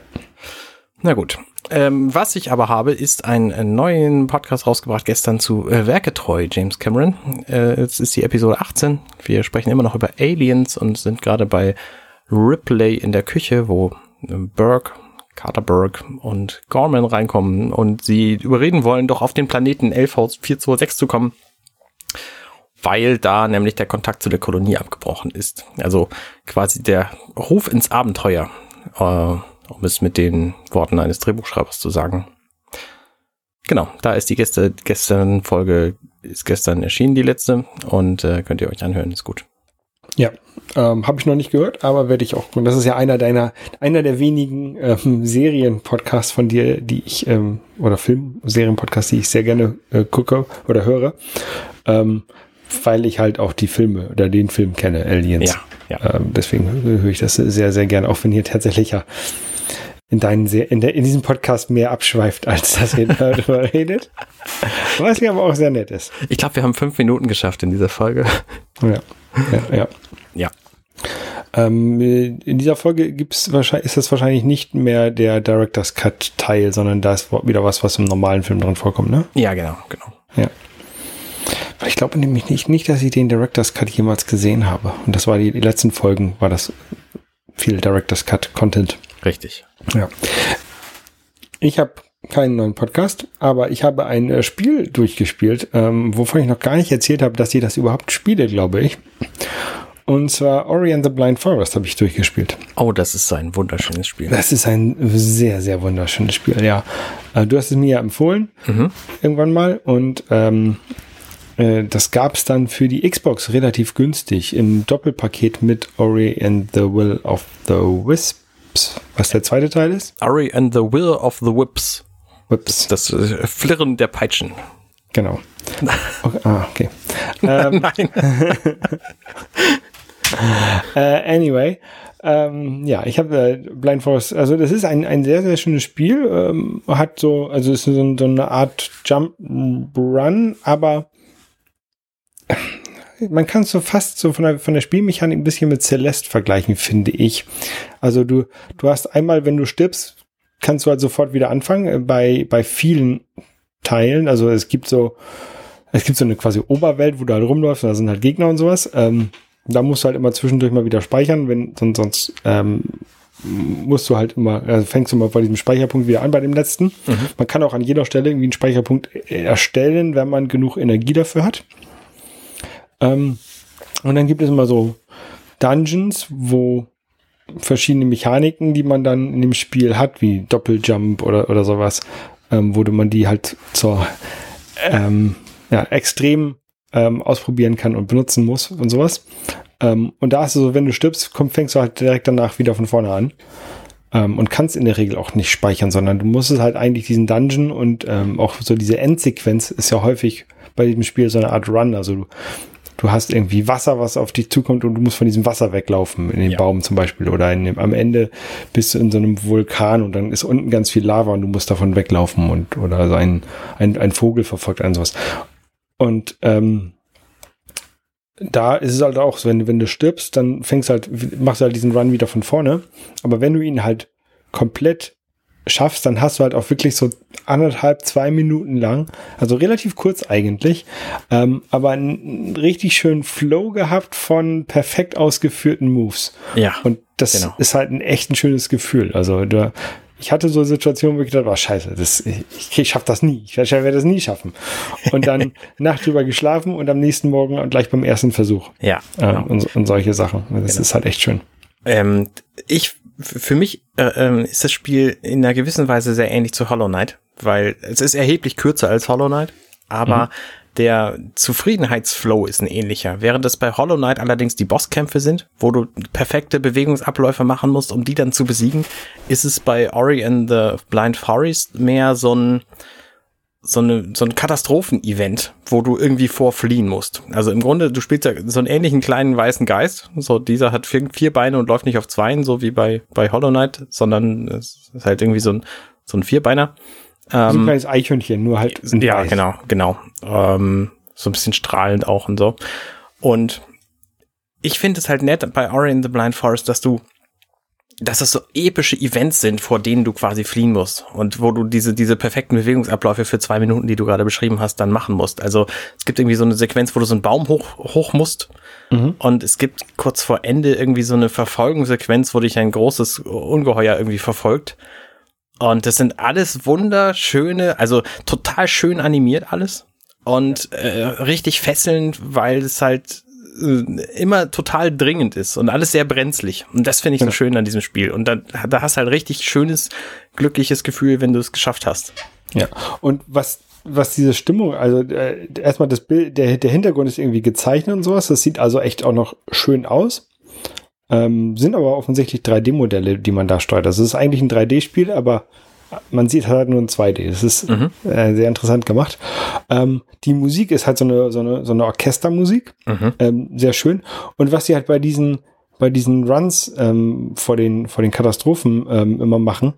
Na gut. Ähm, was ich aber habe, ist einen neuen Podcast rausgebracht gestern zu äh, Werketreu, James Cameron. Äh, es ist die Episode 18. Wir sprechen immer noch über Aliens und sind gerade bei Ripley in der Küche, wo äh, Burke, Carter Burke und Gorman reinkommen und sie überreden wollen, doch auf den Planeten 11426 zu kommen, weil da nämlich der Kontakt zu der Kolonie abgebrochen ist. Also quasi der Ruf ins Abenteuer. Äh, um es mit den Worten eines Drehbuchschreibers zu sagen. Genau, da ist die gestern, gestern Folge, ist gestern erschienen, die letzte, und äh, könnt ihr euch anhören, ist gut. Ja, ähm, habe ich noch nicht gehört, aber werde ich auch. Und das ist ja einer deiner, einer der wenigen ähm, Serienpodcasts von dir, die ich ähm, oder Film-Serienpodcasts, die ich sehr gerne äh, gucke oder höre, ähm, weil ich halt auch die Filme oder den Film kenne, Aliens. Ja, ja. Ähm, deswegen höre ich das sehr, sehr gerne, auch wenn hier tatsächlich ja in, deinen, in, der, in diesem Podcast mehr abschweift, als dass ihr darüber redet. Was ja aber auch sehr nett ist. Ich glaube, wir haben fünf Minuten geschafft in dieser Folge. Ja, ja, ja. ja. Ähm, in dieser Folge gibt's wahrscheinlich, ist das wahrscheinlich nicht mehr der Director's Cut Teil, sondern da ist wieder was, was im normalen Film drin vorkommt, ne? Ja, genau, genau. Ja. Ich glaube nämlich nicht, nicht, dass ich den Director's Cut jemals gesehen habe. Und das war die, die letzten Folgen, war das viel Director's Cut Content. Richtig. Ja. Ich habe keinen neuen Podcast, aber ich habe ein äh, Spiel durchgespielt, ähm, wovon ich noch gar nicht erzählt habe, dass ich das überhaupt spiele, glaube ich. Und zwar Ori and the Blind Forest habe ich durchgespielt. Oh, das ist ein wunderschönes Spiel. Das ist ein sehr, sehr wunderschönes Spiel, ja. Äh, du hast es mir ja empfohlen, mhm. irgendwann mal. Und ähm, äh, das gab es dann für die Xbox relativ günstig im Doppelpaket mit Ori and the Will of the Wisps, was der zweite Teil ist. Ori and the Will of the Whips. Whips. Das, das äh, Flirren der Peitschen. Genau. Okay, ah, okay. ähm, Nein. äh, anyway, ähm, ja, ich habe äh, Blind Forest, also das ist ein, ein sehr, sehr schönes Spiel. Ähm, hat so, also ist so, so eine Art Jump Run, aber man kann es so fast so von der, von der Spielmechanik ein bisschen mit Celeste vergleichen, finde ich. Also du, du hast einmal, wenn du stirbst, kannst du halt sofort wieder anfangen. Äh, bei, bei vielen Teilen, also es gibt so, es gibt so eine quasi Oberwelt, wo du halt rumläufst und da sind halt Gegner und sowas. Ähm, da musst du halt immer zwischendurch mal wieder speichern, wenn sonst, sonst ähm, musst du halt immer, also fängst du mal bei diesem Speicherpunkt wieder an bei dem letzten. Mhm. Man kann auch an jeder Stelle irgendwie einen Speicherpunkt erstellen, wenn man genug Energie dafür hat. Ähm, und dann gibt es immer so Dungeons, wo verschiedene Mechaniken, die man dann in dem Spiel hat, wie Doppeljump oder, oder sowas, ähm, wo man die halt zur ähm, ja, extrem ähm, ausprobieren kann und benutzen muss und sowas. Ähm, und da ist es so, wenn du stirbst, komm, fängst du halt direkt danach wieder von vorne an. Ähm, und kannst in der Regel auch nicht speichern, sondern du musst es halt eigentlich diesen Dungeon und ähm, auch so diese Endsequenz ist ja häufig bei diesem Spiel so eine Art Run. Also du, du hast irgendwie Wasser, was auf dich zukommt und du musst von diesem Wasser weglaufen, in den ja. Baum zum Beispiel. Oder in dem, am Ende bist du in so einem Vulkan und dann ist unten ganz viel Lava und du musst davon weglaufen und oder so ein, ein, ein Vogel verfolgt einen sowas. Und ähm, da ist es halt auch so, wenn, wenn du stirbst, dann fängst halt, machst du halt diesen Run wieder von vorne. Aber wenn du ihn halt komplett schaffst, dann hast du halt auch wirklich so anderthalb, zwei Minuten lang, also relativ kurz eigentlich, ähm, aber einen richtig schönen Flow gehabt von perfekt ausgeführten Moves. Ja. Und das genau. ist halt ein echt ein schönes Gefühl. Also du, ich hatte so Situationen, wo ich gedacht, war oh, scheiße, das, ich, ich schaff das nie. Ich werde das nie schaffen. Und dann Nacht drüber geschlafen und am nächsten Morgen gleich beim ersten Versuch. Ja. Genau. Ähm, und, und, solche Sachen. Das genau. ist halt echt schön. Ähm, ich, für mich äh, ähm, ist das Spiel in einer gewissen Weise sehr ähnlich zu Hollow Knight, weil es ist erheblich kürzer als Hollow Knight, aber mhm der Zufriedenheitsflow ist ein ähnlicher. Während es bei Hollow Knight allerdings die Bosskämpfe sind, wo du perfekte Bewegungsabläufe machen musst, um die dann zu besiegen, ist es bei Ori and the Blind Forest mehr so ein so, eine, so ein Katastrophen-Event, wo du irgendwie vorfliehen musst. Also im Grunde, du spielst ja so einen ähnlichen kleinen weißen Geist. So, dieser hat vier, vier Beine und läuft nicht auf zweien, so wie bei, bei Hollow Knight, sondern es ist halt irgendwie so ein, so ein Vierbeiner. Ähm, so ein kleines Eichhörnchen, nur halt. Ja, Weiß. genau, genau. Ähm, so ein bisschen strahlend auch und so. Und ich finde es halt nett bei Ori in the Blind Forest, dass du, dass es so epische Events sind, vor denen du quasi fliehen musst und wo du diese, diese perfekten Bewegungsabläufe für zwei Minuten, die du gerade beschrieben hast, dann machen musst. Also es gibt irgendwie so eine Sequenz, wo du so einen Baum hoch, hoch musst mhm. und es gibt kurz vor Ende irgendwie so eine Verfolgungssequenz, wo dich ein großes Ungeheuer irgendwie verfolgt und das sind alles wunderschöne, also total schön animiert alles. Und äh, richtig fesselnd, weil es halt immer total dringend ist und alles sehr brenzlig. Und das finde ich so schön an diesem Spiel. Und da, da hast du halt richtig schönes, glückliches Gefühl, wenn du es geschafft hast. Ja, und was was diese Stimmung, also äh, erstmal das Bild, der, der Hintergrund ist irgendwie gezeichnet und sowas. Das sieht also echt auch noch schön aus. Ähm, sind aber offensichtlich 3D-Modelle, die man da steuert. Das ist eigentlich ein 3D-Spiel, aber man sieht halt nur ein 2D. Das ist mhm. äh, sehr interessant gemacht. Ähm, die Musik ist halt so eine, so eine, so eine Orchestermusik. Mhm. Ähm, sehr schön. Und was sie halt bei diesen, bei diesen Runs ähm, vor, den, vor den Katastrophen ähm, immer machen,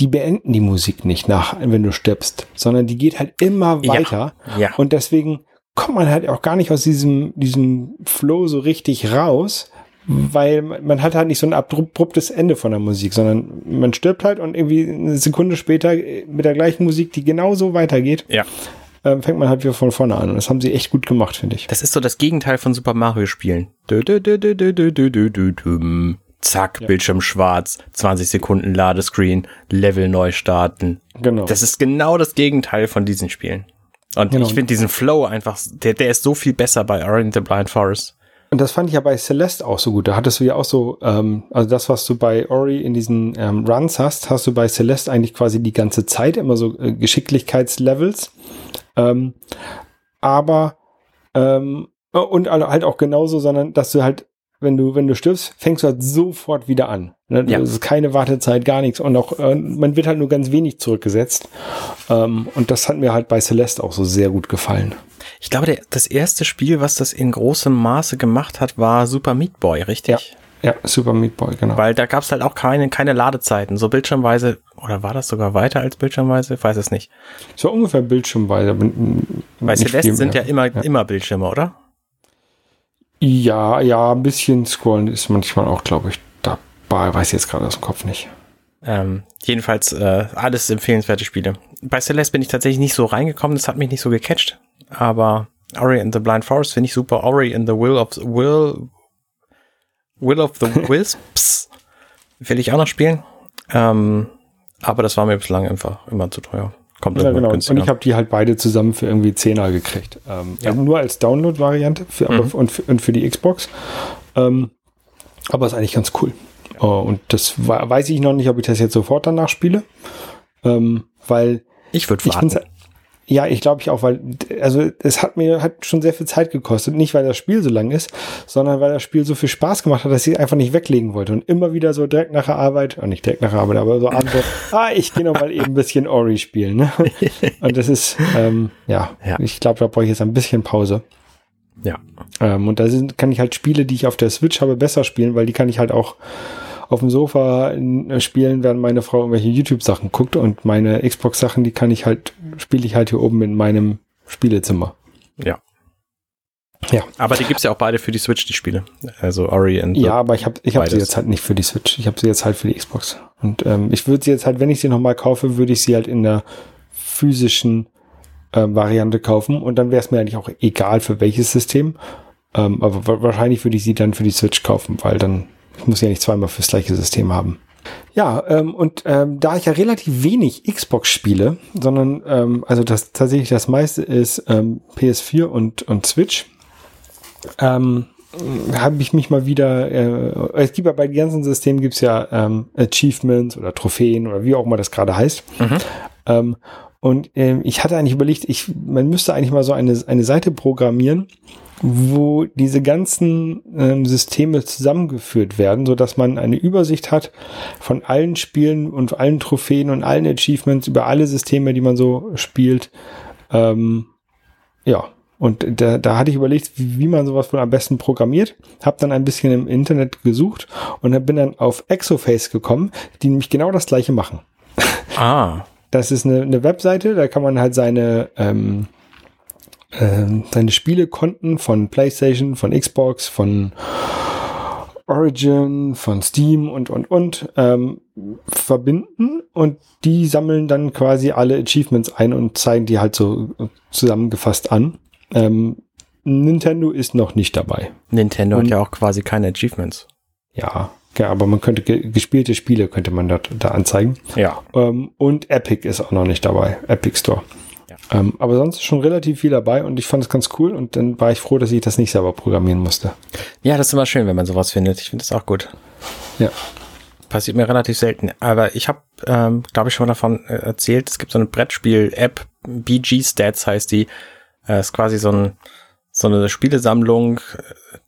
die beenden die Musik nicht nach, wenn du stirbst, sondern die geht halt immer weiter. Ja. ja. Und deswegen kommt man halt auch gar nicht aus diesem, diesem Flow so richtig raus, weil man hat halt nicht so ein abruptes Ende von der Musik, sondern man stirbt halt und irgendwie eine Sekunde später äh, mit der gleichen Musik, die genauso weitergeht, ja. ähm, fängt man halt wieder von vorne an. Und das haben sie echt gut gemacht, finde ich. Das ist so das Gegenteil von Super Mario Spielen. Zack, ja. Bildschirm schwarz, 20 Sekunden Ladescreen, Level neu starten. Genau. Das ist genau das Gegenteil von diesen Spielen. Und genau. ich finde diesen Flow einfach, der, der ist so viel besser bei Ori the Blind Forest. Und das fand ich ja bei Celeste auch so gut. Da hattest du ja auch so, ähm, also das, was du bei Ori in diesen ähm, Runs hast, hast du bei Celeste eigentlich quasi die ganze Zeit immer so äh, Geschicklichkeitslevels. Ähm, aber ähm, und halt auch genauso, sondern dass du halt, wenn du, wenn du stirbst, fängst du halt sofort wieder an. Ne? Ja. Das ist keine Wartezeit, gar nichts. Und auch, äh, man wird halt nur ganz wenig zurückgesetzt. Ähm, und das hat mir halt bei Celeste auch so sehr gut gefallen. Ich glaube, der, das erste Spiel, was das in großem Maße gemacht hat, war Super Meat Boy, richtig? Ja, Super Meat Boy, genau. Weil da gab es halt auch keine, keine Ladezeiten. So bildschirmweise, oder war das sogar weiter als bildschirmweise? Ich weiß es nicht. So ungefähr Bildschirmweise. nicht Celeste sind ja immer, immer Bildschirme, oder? Ja, ja, ein bisschen scrollen ist manchmal auch, glaube ich, dabei. Weiß ich jetzt gerade aus dem Kopf nicht. Ähm, jedenfalls äh, alles empfehlenswerte Spiele. Bei Celeste bin ich tatsächlich nicht so reingekommen, das hat mich nicht so gecatcht. Aber Ori and the Blind Forest finde ich super. Ori and the Will of Will Will of the Wisps will ich auch noch spielen. Ähm, aber das war mir bislang einfach immer zu teuer. Kommt Ja, genau. Und ich habe die halt beide zusammen für irgendwie 10er gekriegt. Ähm, Ja. also nur als Download-Variante Mhm. und, für, und für die Xbox. Ähm, aber ist eigentlich ganz cool. Äh, und das weiß ich noch nicht, ob ich das jetzt sofort danach spiele. Ähm, weil ich würde ich warten. finde ja, ich glaube ich auch, weil, also es hat mir hat schon sehr viel Zeit gekostet. Nicht, weil das Spiel so lang ist, sondern weil das Spiel so viel Spaß gemacht hat, dass ich einfach nicht weglegen wollte. Und immer wieder so direkt nach der Arbeit, äh, nicht direkt nach der Arbeit, aber so abends so, ah, ich gehe noch mal eben ein bisschen Ori spielen. Ne? Und das ist, ähm, ja, Ja. ich glaube, da brauche ich jetzt ein bisschen Pause. Ja. Ähm, und da sind, kann ich halt Spiele, die ich auf der Switch habe, besser spielen, weil die kann ich halt auch auf dem Sofa äh, spielen, während meine Frau irgendwelche YouTube-Sachen guckt und meine Xbox-Sachen, die kann ich halt, spiele ich halt hier oben in meinem Spielezimmer. Ja. Ja. Aber die gibt's ja auch beide für die Switch, die Spiele. Also Ori the Ja, aber ich habe ich hab sie jetzt halt nicht für die Switch. Ich habe sie jetzt halt für die Xbox. Und ähm, ich würde sie jetzt halt, wenn ich sie nochmal kaufe, würde ich sie halt in der physischen ähm, Variante kaufen. Und dann wäre es mir eigentlich auch egal, für welches System. Ähm, aber wa- wahrscheinlich würde ich sie dann für die Switch kaufen, weil dann ich muss ja nicht zweimal fürs gleiche System haben. Ja, ähm, und ähm, da ich ja relativ wenig Xbox spiele, sondern ähm, also das tatsächlich das meiste ist ähm, PS4 und, und Switch, ähm, habe ich mich mal wieder, äh, es gibt ja bei den ganzen Systemen gibt's ja ähm, Achievements oder Trophäen oder wie auch immer das gerade heißt. Ähm, und ähm, ich hatte eigentlich überlegt, ich, man müsste eigentlich mal so eine, eine Seite programmieren, wo diese ganzen ähm, Systeme zusammengeführt werden, so dass man eine Übersicht hat von allen Spielen und allen Trophäen und allen Achievements über alle Systeme, die man so spielt. Ähm, ja, und da, da hatte ich überlegt, wie, wie man sowas wohl am besten programmiert. Hab dann ein bisschen im Internet gesucht und bin dann auf Exoface gekommen, die nämlich genau das gleiche machen. Ah, Das ist eine, eine Webseite, da kann man halt seine, ähm, ähm, seine Spielekonten von PlayStation, von Xbox, von Origin, von Steam und, und, und ähm, verbinden und die sammeln dann quasi alle Achievements ein und zeigen die halt so zusammengefasst an. Ähm, Nintendo ist noch nicht dabei. Nintendo Und- hat ja auch quasi keine Achievements. Ja, ja aber man könnte ge gespielte Spiele könnte man da, da anzeigen. Ja. Ähm, und Epic ist auch noch nicht dabei. Epic Store. Ähm, aber sonst ist schon relativ viel dabei und ich fand es ganz cool und dann war ich froh, dass ich das nicht selber programmieren musste. Ja, das ist immer schön, wenn man sowas findet. Ich finde das auch gut. Ja. Passiert mir relativ selten. Aber ich habe, ähm, glaube ich, schon mal davon äh, erzählt, es gibt so eine Brettspiel-App, BG Stats heißt die. Äh, ist quasi so, ein, so eine Spielesammlung,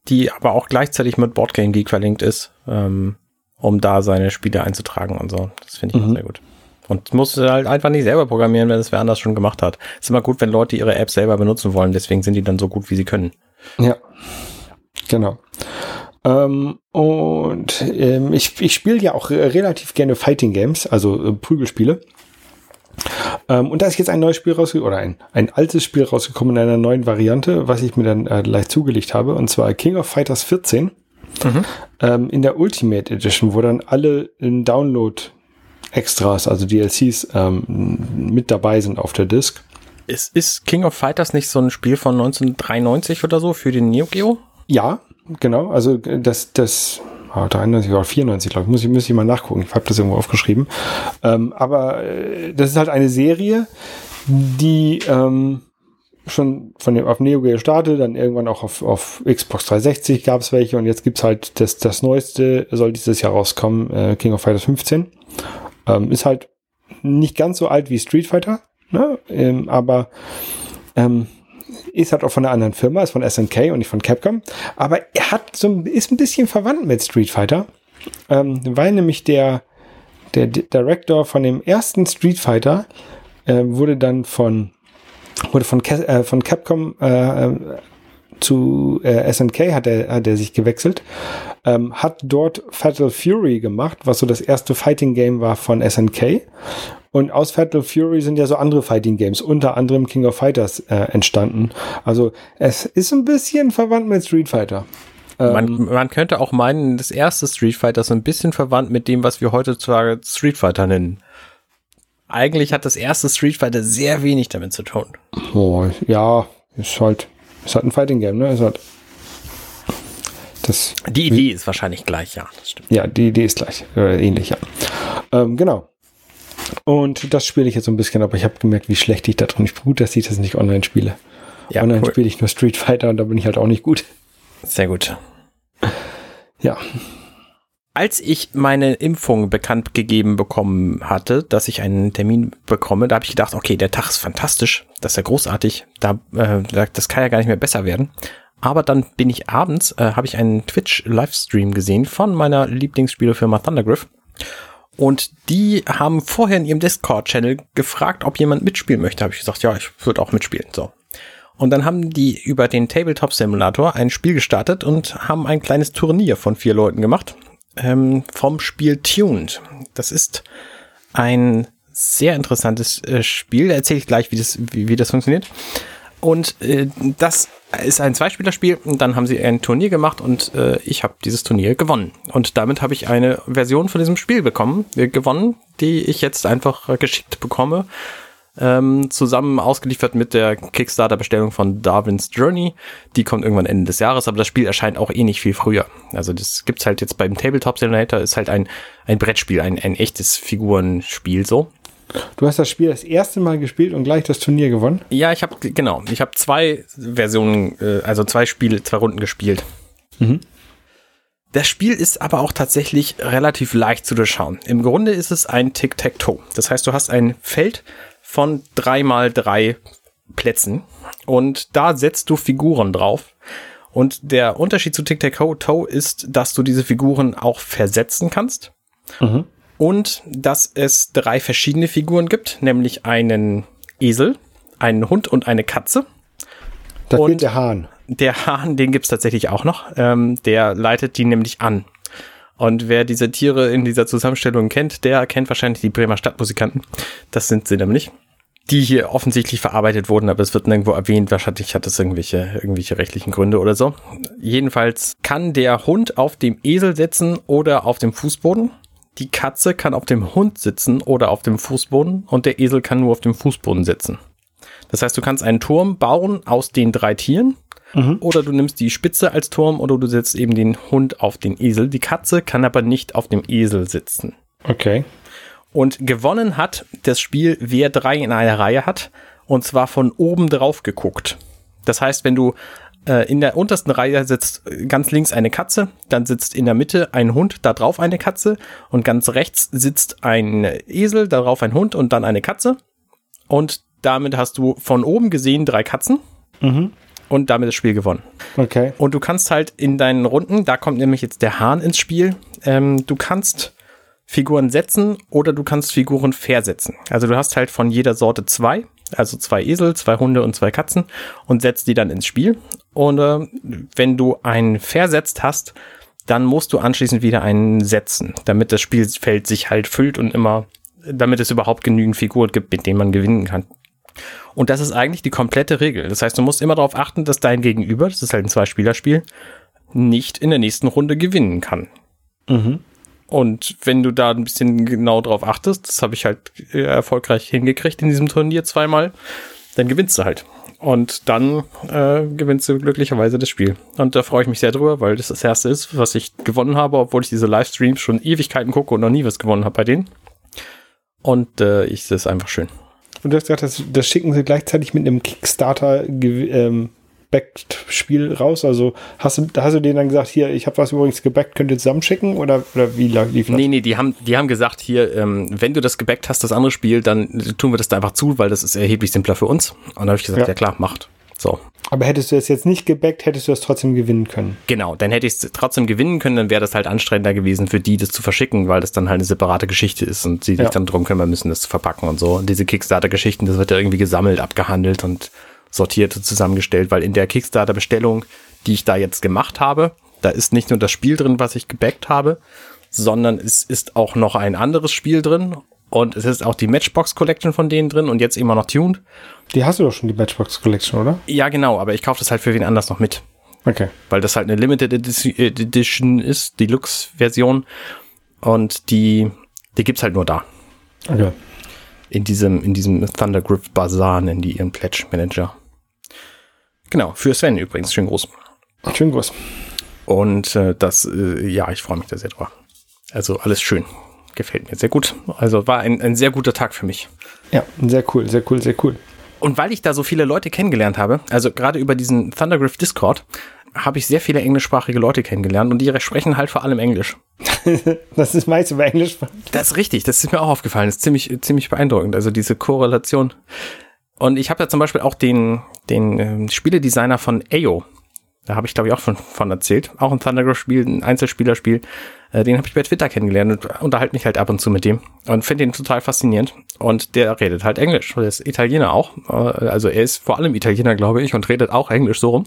die aber auch gleichzeitig mit Boardgame Geek verlinkt ist, ähm, um da seine Spiele einzutragen und so. Das finde ich auch Mhm. sehr gut. Und musst du halt einfach nicht selber programmieren, wenn es wer anders schon gemacht hat. Ist immer gut, wenn Leute ihre App selber benutzen wollen, deswegen sind die dann so gut, wie sie können. Ja, genau. Ähm, und ähm, ich, ich spiele ja auch relativ gerne Fighting Games, also äh, Prügelspiele. Ähm, und da ist jetzt ein neues Spiel rausgekommen, oder ein, ein altes Spiel rausgekommen in einer neuen Variante, was ich mir dann äh, leicht zugelegt habe, und zwar King of Fighters 14 ähm, in der Ultimate Edition, wo dann alle in Download Extras, also DLCs, ähm, mit dabei sind auf der Disc. Es ist King of Fighters nicht so ein Spiel von 1993 oder so für den Neo Geo? Ja, genau. Also das, das oh, 93 oder 94, glaube ich. Muss ich, muss ich mal nachgucken. Ich habe das irgendwo aufgeschrieben. Ähm, aber äh, das ist halt eine Serie, die ähm, schon von dem auf Neo Geo startet, dann irgendwann auch auf, auf Xbox 360 gab es welche und jetzt gibt's halt das, das neueste, soll dieses Jahr rauskommen, äh, King of Fighters 15. Ähm, ist halt nicht ganz so alt wie Street Fighter, ne? ähm, aber ähm, ist halt auch von einer anderen Firma, ist von SNK und nicht von Capcom. Aber er hat so ist ein bisschen verwandt mit Street Fighter, ähm, weil nämlich der der Director von dem ersten Street Fighter äh, wurde dann von wurde von, äh, von Capcom äh, äh zu äh, SNK hat er, hat er sich gewechselt, ähm, hat dort Fatal Fury gemacht, was so das erste Fighting Game war von SNK. Und aus Fatal Fury sind ja so andere Fighting Games, unter anderem King of Fighters äh, entstanden. Also es ist ein bisschen verwandt mit Street Fighter. Man, ähm, man, könnte auch meinen, das erste Street Fighter ist ein bisschen verwandt mit dem, was wir heutzutage Street Fighter nennen. Eigentlich hat das erste Street Fighter sehr wenig damit zu tun. Oh, ja, ist halt ist halt ein Fighting Game, ne? Ist halt das, die Idee ist wahrscheinlich gleich, ja. Das stimmt. Ja, die Idee ist gleich, äh, ähnlich, ja. Ähm, genau. Und das spiele ich jetzt so ein bisschen, aber ich habe gemerkt, wie schlecht ich da drin bin. Gut, dass ich das nicht online spiele. Ja, online cool. spiele ich nur Street Fighter und da bin ich halt auch nicht gut. Sehr gut. Ja. Als ich meine Impfung bekannt gegeben bekommen hatte, dass ich einen Termin bekomme, da habe ich gedacht, okay, der Tag ist fantastisch, das ist ja großartig, da, äh, das kann ja gar nicht mehr besser werden. Aber dann bin ich abends, äh, habe ich einen Twitch-Livestream gesehen von meiner Lieblingsspielefirma Thundergriff. Und die haben vorher in ihrem Discord-Channel gefragt, ob jemand mitspielen möchte. Habe ich gesagt, ja, ich würde auch mitspielen. So. Und dann haben die über den Tabletop Simulator ein Spiel gestartet und haben ein kleines Turnier von vier Leuten gemacht ähm, vom Spiel Tuned. Das ist ein sehr interessantes äh, Spiel. Da erzähle ich gleich, wie das, wie, wie das funktioniert. Und äh, das ist ein Zweispielerspiel und dann haben sie ein Turnier gemacht und äh, ich habe dieses Turnier gewonnen. Und damit habe ich eine Version von diesem Spiel bekommen, äh, gewonnen, die ich jetzt einfach geschickt bekomme ähm, zusammen ausgeliefert mit der Kickstarter-Bestellung von Darwin's Journey. Die kommt irgendwann Ende des Jahres, aber das Spiel erscheint auch eh nicht viel früher. Also das gibt's halt jetzt beim Tabletop Simulator, ist halt ein, ein Brettspiel, ein, ein echtes Figurenspiel so. Du hast das Spiel das erste Mal gespielt und gleich das Turnier gewonnen? Ja, ich habe genau, ich habe zwei Versionen, äh, also zwei Spiele, zwei Runden gespielt. Mhm. Das Spiel ist aber auch tatsächlich relativ leicht zu durchschauen. Im Grunde ist es ein Tic-Tac-Toe. Das heißt, du hast ein Feld von drei mal drei Plätzen und da setzt du Figuren drauf. Und der Unterschied zu Tic-Tac-Toe ist, dass du diese Figuren auch versetzen kannst. Mhm. Und dass es drei verschiedene Figuren gibt, nämlich einen Esel, einen Hund und eine Katze. Da und fehlt der Hahn. Der Hahn, den gibt's tatsächlich auch noch. Ähm, der leitet die nämlich an. Und wer diese Tiere in dieser Zusammenstellung kennt, der kennt wahrscheinlich die Bremer Stadtmusikanten. Das sind sie nämlich. Die hier offensichtlich verarbeitet wurden, aber es wird nirgendwo erwähnt. Wahrscheinlich hat es irgendwelche, irgendwelche rechtlichen Gründe oder so. Jedenfalls kann der Hund auf dem Esel sitzen oder auf dem Fußboden. Die Katze kann auf dem Hund sitzen oder auf dem Fußboden und der Esel kann nur auf dem Fußboden sitzen. Das heißt, du kannst einen Turm bauen aus den drei Tieren Mhm. Oder du nimmst die Spitze als Turm oder du setzt eben den Hund auf den Esel. Die Katze kann aber nicht auf dem Esel sitzen. Okay. Und gewonnen hat das Spiel, wer drei in einer Reihe hat. Und zwar von oben drauf geguckt. Das heißt, wenn du äh, in der untersten Reihe sitzt ganz links eine Katze, dann sitzt in der Mitte ein Hund, da drauf eine Katze und ganz rechts sitzt ein Esel, darauf ein Hund und dann eine Katze. Und damit hast du von oben gesehen drei Katzen. Mhm und damit das Spiel gewonnen. Okay. Und du kannst halt in deinen Runden, da kommt nämlich jetzt der Hahn ins Spiel, ähm, du kannst Figuren setzen oder du kannst Figuren versetzen. Also du hast halt von jeder Sorte zwei, also zwei Esel, zwei Hunde und zwei Katzen und setzt die dann ins Spiel. Und äh, wenn du einen versetzt hast, dann musst du anschließend wieder einen setzen, damit das Spielfeld sich halt füllt und immer, damit es überhaupt genügend Figuren gibt, mit denen man gewinnen kann. Und das ist eigentlich die komplette Regel. Das heißt, du musst immer darauf achten, dass dein Gegenüber, das ist halt ein Zwei-Spieler-Spiel, nicht in der nächsten Runde gewinnen kann. Mhm. Und wenn du da ein bisschen genau drauf achtest, das habe ich halt äh, erfolgreich hingekriegt in diesem Turnier zweimal, dann gewinnst du halt. Und dann äh, gewinnst du glücklicherweise das Spiel. Und da freue ich mich sehr drüber, weil das das erste ist, was ich gewonnen habe, obwohl ich diese Livestreams schon Ewigkeiten gucke und noch nie was gewonnen habe bei denen. Und äh, ich das ist einfach schön. Und du hast gesagt, das, das schicken sie gleichzeitig mit einem Kickstarter ähm, gebackt Spiel raus? Also hast du, hast du denen dann gesagt, hier, ich habe was übrigens gebackt, könnt ihr zusammenschicken? Oder, oder wie lief das? Nee, nee, die haben, die haben gesagt, hier, ähm, wenn du das gebackt hast, das andere Spiel, dann tun wir das da einfach zu, weil das ist erheblich simpler für uns. Und dann habe ich gesagt, ja. ja klar, macht. So. Aber hättest du das jetzt nicht gebackt, hättest du das trotzdem gewinnen können. Genau, dann hätte ich es trotzdem gewinnen können, dann wäre das halt anstrengender gewesen für die, das zu verschicken, weil das dann halt eine separate Geschichte ist und sie sich ja. dann drum kümmern müssen, das zu verpacken und so. Und diese Kickstarter-Geschichten, das wird ja irgendwie gesammelt, abgehandelt und sortiert und zusammengestellt, weil in der Kickstarter-Bestellung, die ich da jetzt gemacht habe, da ist nicht nur das Spiel drin, was ich gebackt habe, sondern es ist auch noch ein anderes Spiel drin und es ist auch die Matchbox Collection von denen drin und jetzt immer noch tuned. Die hast du doch schon, die Matchbox Collection, oder? Ja, genau, aber ich kaufe das halt für wen anders noch mit. Okay. Weil das halt eine Limited Edition ist, die Lux-Version. Und die, die gibt's halt nur da. Okay. In diesem, in diesem Thundergriff Bazaar nennen die ihren Pledge Manager. Genau, für Sven übrigens. Schön groß. Schön groß. Und äh, das, äh, ja, ich freue mich da sehr drüber. Also alles schön. Gefällt mir sehr gut. Also war ein, ein sehr guter Tag für mich. Ja, sehr cool, sehr cool, sehr cool. Und weil ich da so viele Leute kennengelernt habe, also gerade über diesen Thundergriff Discord, habe ich sehr viele englischsprachige Leute kennengelernt und die sprechen halt vor allem Englisch. das ist meist über Englisch. Das ist richtig, das ist mir auch aufgefallen. Das ist ziemlich, ziemlich beeindruckend. Also diese Korrelation. Und ich habe ja zum Beispiel auch den, den äh, Spieledesigner von AO. Da habe ich, glaube ich, auch von, von erzählt. Auch ein Thundergriff-Spiel, ein Einzelspielerspiel. Äh, den habe ich bei Twitter kennengelernt und unterhalte mich halt ab und zu mit dem. Und finde ihn total faszinierend. Und der redet halt Englisch. Der ist Italiener auch. Äh, also er ist vor allem Italiener, glaube ich, und redet auch Englisch so rum.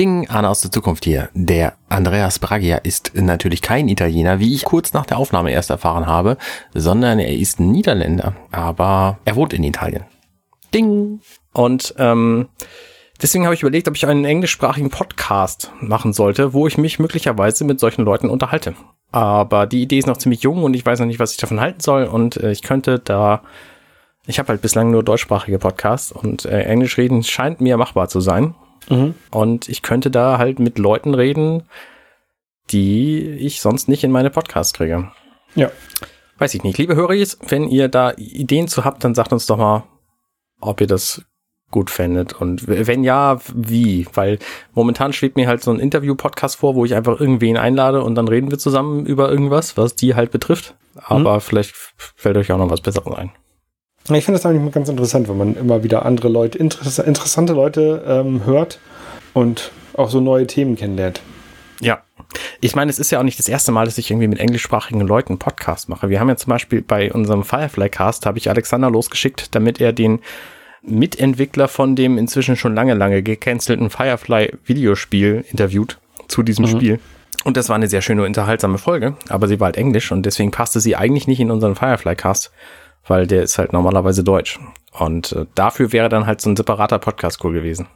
Ding, Arne aus der Zukunft hier. Der Andreas Bragia ist natürlich kein Italiener, wie ich kurz nach der Aufnahme erst erfahren habe, sondern er ist Niederländer. Aber er wohnt in Italien. Ding. Und ähm, deswegen habe ich überlegt, ob ich einen englischsprachigen Podcast machen sollte, wo ich mich möglicherweise mit solchen Leuten unterhalte. Aber die Idee ist noch ziemlich jung und ich weiß noch nicht, was ich davon halten soll. Und äh, ich könnte da, ich habe halt bislang nur deutschsprachige Podcasts und äh, Englisch reden scheint mir machbar zu sein. Mhm. Und ich könnte da halt mit Leuten reden, die ich sonst nicht in meine Podcasts kriege. Ja. Weiß ich nicht. Liebe Hörer, wenn ihr da Ideen zu habt, dann sagt uns doch mal, ob ihr das gut fändet und wenn ja, wie? Weil momentan schwebt mir halt so ein Interview-Podcast vor, wo ich einfach irgendwen einlade und dann reden wir zusammen über irgendwas, was die halt betrifft. Aber mhm. vielleicht fällt euch auch noch was Besseres ein. Ich finde das eigentlich ganz interessant, wenn man immer wieder andere Leute, interess interessante Leute ähm, hört und auch so neue Themen kennenlernt. Ja. Ich meine, es ist ja auch nicht das erste Mal, dass ich irgendwie mit englischsprachigen Leuten einen Podcast mache. Wir haben ja zum Beispiel bei unserem Firefly-Cast, habe ich Alexander losgeschickt, damit er den Mitentwickler von dem inzwischen schon lange, lange gecancelten Firefly-Videospiel interviewt zu diesem mhm. Spiel. Und das war eine sehr schöne, unterhaltsame Folge, aber sie war halt englisch und deswegen passte sie eigentlich nicht in unseren Firefly-Cast, weil der ist halt normalerweise deutsch. Und äh, dafür wäre dann halt so ein separater Podcast cool gewesen.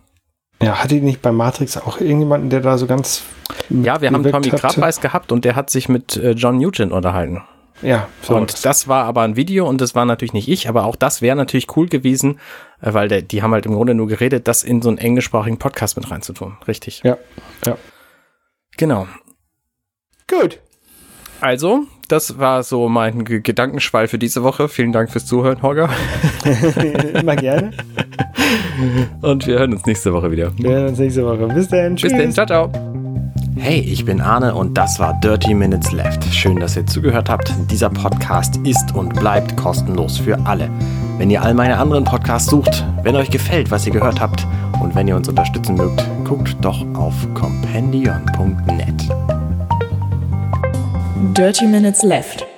Ja, hatte die nicht bei Matrix auch irgendjemanden, der da so ganz. Ja, wir haben Tommy Krabbeis gehabt und der hat sich mit äh, John Nugent unterhalten. Ja, so und das war aber ein Video und das war natürlich nicht ich, aber auch das wäre natürlich cool gewesen, äh, weil der, die haben halt im Grunde nur geredet, das in so einen englischsprachigen Podcast mit reinzutun. Richtig. Ja, ja. Genau. Gut. Also, das war so mein Gedankenschwall für diese Woche. Vielen Dank fürs Zuhören, Holger. Immer gerne. Und wir hören uns nächste Woche wieder. Wir hören uns nächste Woche. Bis dann. Tschüss. Bis dann. Ciao, ciao. Hey, ich bin Arne und das war Dirty Minutes Left. Schön, dass ihr zugehört habt. Dieser Podcast ist und bleibt kostenlos für alle. Wenn ihr all meine anderen Podcasts sucht, wenn euch gefällt, was ihr gehört habt und wenn ihr uns unterstützen mögt, guckt doch auf compendion.net. Dirty Minutes Left.